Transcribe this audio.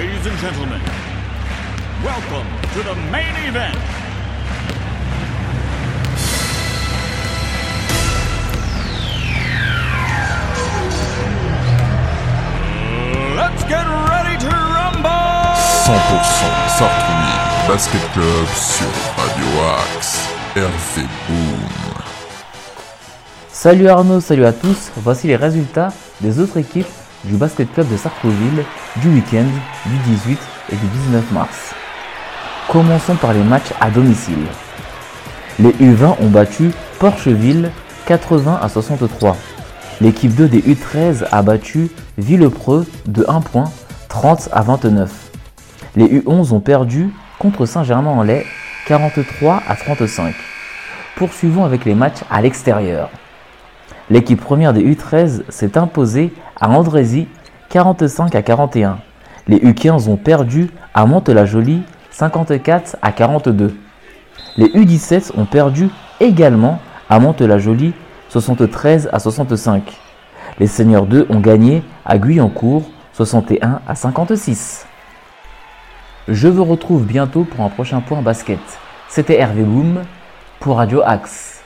Ladies and gentlemen, welcome to the main event. Let's get ready to rumble! 100% Sartrouville Basket Club sur Radio Axe. RV Boom. Salut Arnaud, salut à tous. Voici les résultats des autres équipes du Basket Club de Sartrouville du week-end du 18 et du 19 mars. Commençons par les matchs à domicile. Les U20 ont battu Porcheville 80 à 63. L'équipe 2 des U13 a battu Villepreux de 1 point 30 à 29. Les U11 ont perdu contre Saint-Germain-en-Laye 43 à 35. Poursuivons avec les matchs à l'extérieur. L'équipe première des U13 s'est imposée à Andrézy 45 à 41. Les U15 ont perdu à Mantes-la-Jolie 54 à 42. Les U17 ont perdu également à Mantes-la-Jolie 73 à 65. Les Seigneurs 2 ont gagné à Guyancourt 61 à 56. Je vous retrouve bientôt pour un prochain point basket. C'était Hervé Boom pour Radio Axe.